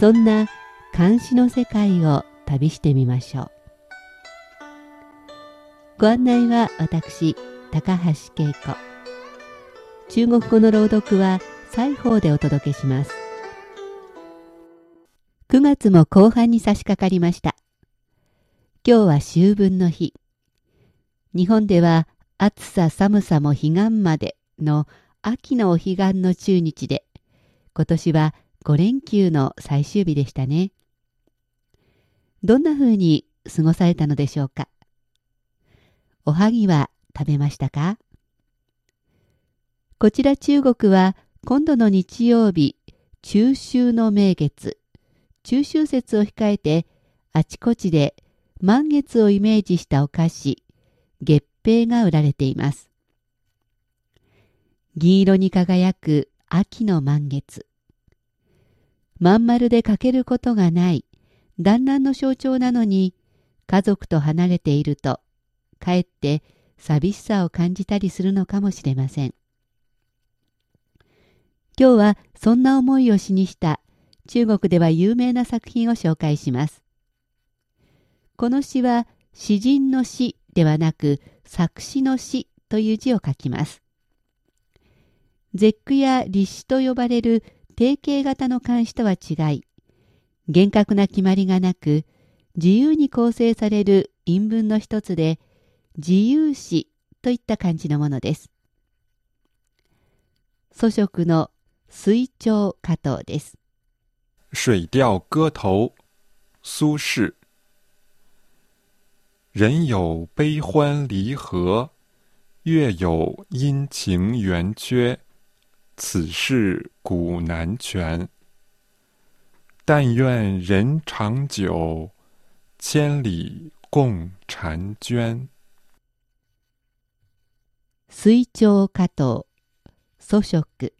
そんな漢詩の世界を旅してみましょう。ご案内は私高橋恵子。中国語の朗読は西方でお届けします。9月も後半に差し掛かりました。今日は秋分の日。日本では暑さ寒さも彼岸までの秋のお彼岸の中日で今年は5連休の最終日でしたねどんな風に過ごされたのでしょうか？おはぎは食べましたか？こちら中国は今度の日曜日、中秋の名月、中秋節を控えてあちこちで満月をイメージしたお菓子、月餅が売られています。銀色に輝く秋の満月。まん丸で欠けることがない団らんの象徴なのに家族と離れているとかえって寂しさを感じたりするのかもしれません。今日はそんな思いを詩にした中国では有名な作品を紹介します。この詩は詩人の詩ではなく作詞の詩という字を書きます。絶句や立詩と呼ばれる定型型の漢詩とは違い、厳格な決まりがなく、自由に構成される韻文の一つで、自由詩といった感じのものです。祖食の水調加藤です。水調歌頭苏轼人有悲欢离合，月有阴晴圆缺，此事古难全。但愿人长久，千里共婵娟。水調加藤祖食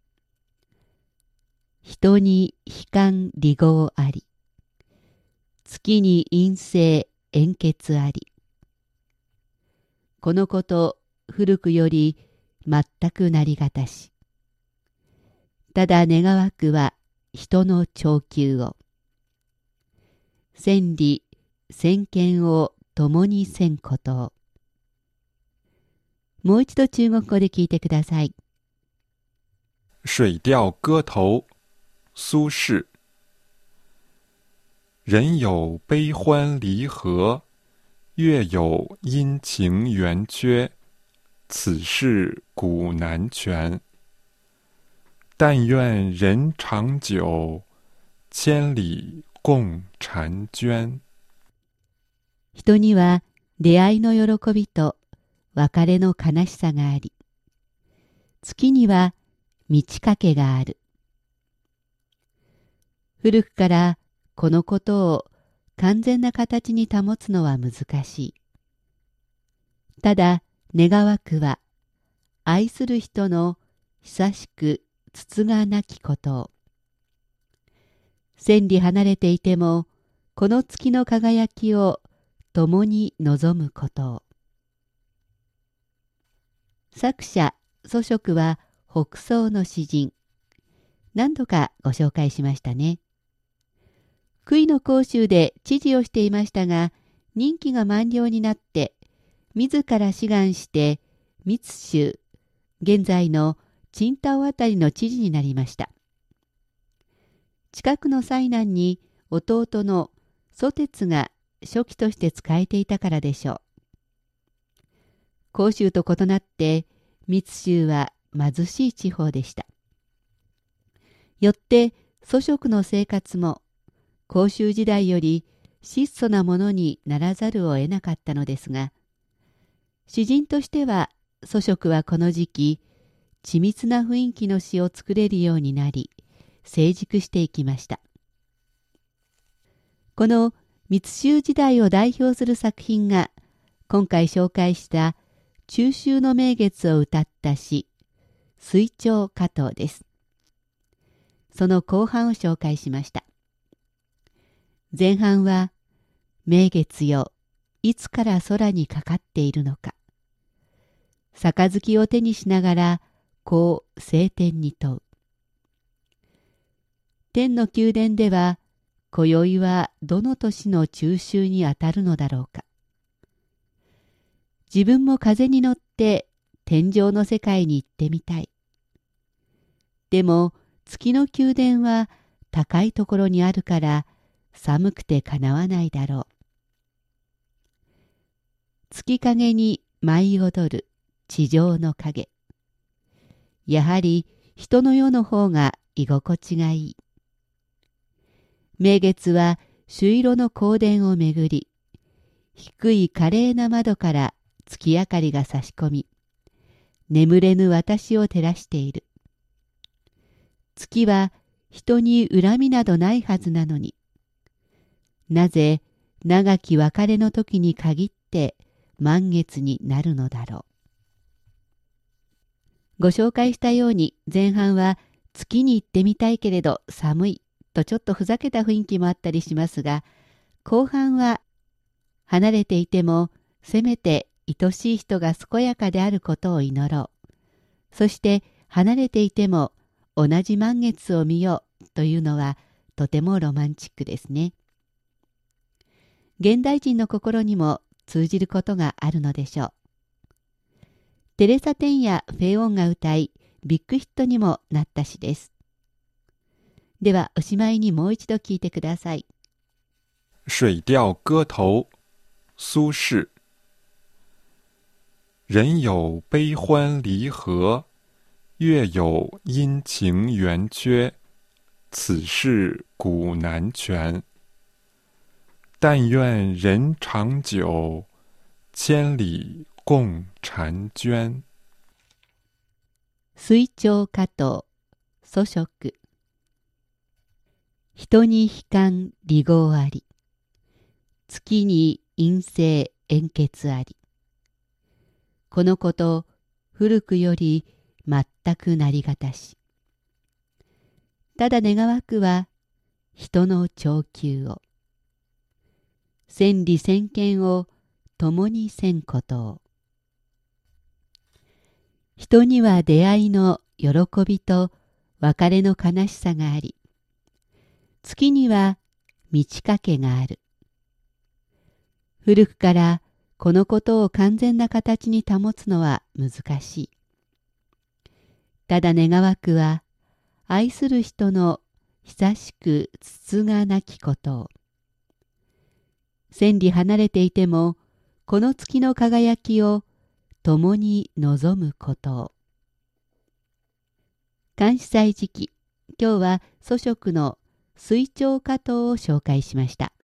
人に悲観離合あり月に陰性円結ありこのこと古くより全くなりがたしただ願わくは人の長久を千里千見を共にせんことをもう一度中国語で聞いてください。水調歌頭苏轼人有悲欢离合月有阴晴圆缺，此事古难全。但愿人长久，千里共婵娟。人には出会いの喜びと別れの悲しさがあり、月には満ち欠けがある。古くからこのことを完全な形に保つのは難しい。ただ願わくは愛する人の久しくつつがなきこと。千里離れていてもこの月の輝きを共に望むこと。作者祖食は北宋の詩人。何度かご紹介しましたね。杭の甲州で知事をしていましたが、任期が満了になって、自ら志願して密州、現在の青島あたりの知事になりました。近くの災難に弟の蘇鉄が初期として仕えていたからでしょう。甲州と異なって密州は貧しい地方でした。よって祖食の生活も甲州時代より質素なものにならざるを得なかったのですが詩人としては祖食はこの時期緻密な雰囲気の詩を作れるようになり成熟していきましたこの密集時代を代表する作品が今回紹介した中秋の名月を歌った詩水鳥加藤です。その後半を紹介しました。前半は名月よいつから空にかかっているのか杯を手にしながらこう晴天に問う。天の宮殿では今宵はどの年の中秋にあたるのだろうか。自分も風に乗って天上の世界に行ってみたい。でも月の宮殿は高いところにあるから寒くてかなわないだろう。月影に舞い踊る地上の影。やはり人の世の方が居心地がいい。名月は朱色の香典をめぐり低い華麗な窓から月明かりが差し込み眠れぬ私を照らしている。月は人に恨みなどないはずなのになぜ長き別れの時に限って満月になるのだろう。ご紹介したように前半は月に行ってみたいけれど寒いとちょっとふざけた雰囲気もあったりしますが後半は離れていてもせめて愛しい人が健やかであることを祈ろう。そして離れていても同じ満月を見ようというのはとてもロマンチックですね。現代人の心にも通じることがあるのでしょう。テレサ・テンやフェイ・ウォンが歌いビッグヒットにもなった詩です。ではおしまいにもう一度聞いてください。水調歌头，苏轼。人有悲欢离合，月有阴晴圆缺，此事古难全。但愿人长久，千里。共婵娟水鳥加藤祖食。人に悲観離合あり。月に陰性円結あり。このこと古くより全くなりがたし。ただ願わくは人の長久を千里千見を共にせんことを。人には出会いの喜びと別れの悲しさがあり、月には満ち欠けがある。古くからこのことを完全な形に保つのは難しい。ただ願わくは、愛する人の久しくつつがなきことを。千里離れていても、この月の輝きを共に望むこと。監視祭時期、今日は祖職の水鳥加藤を紹介しました。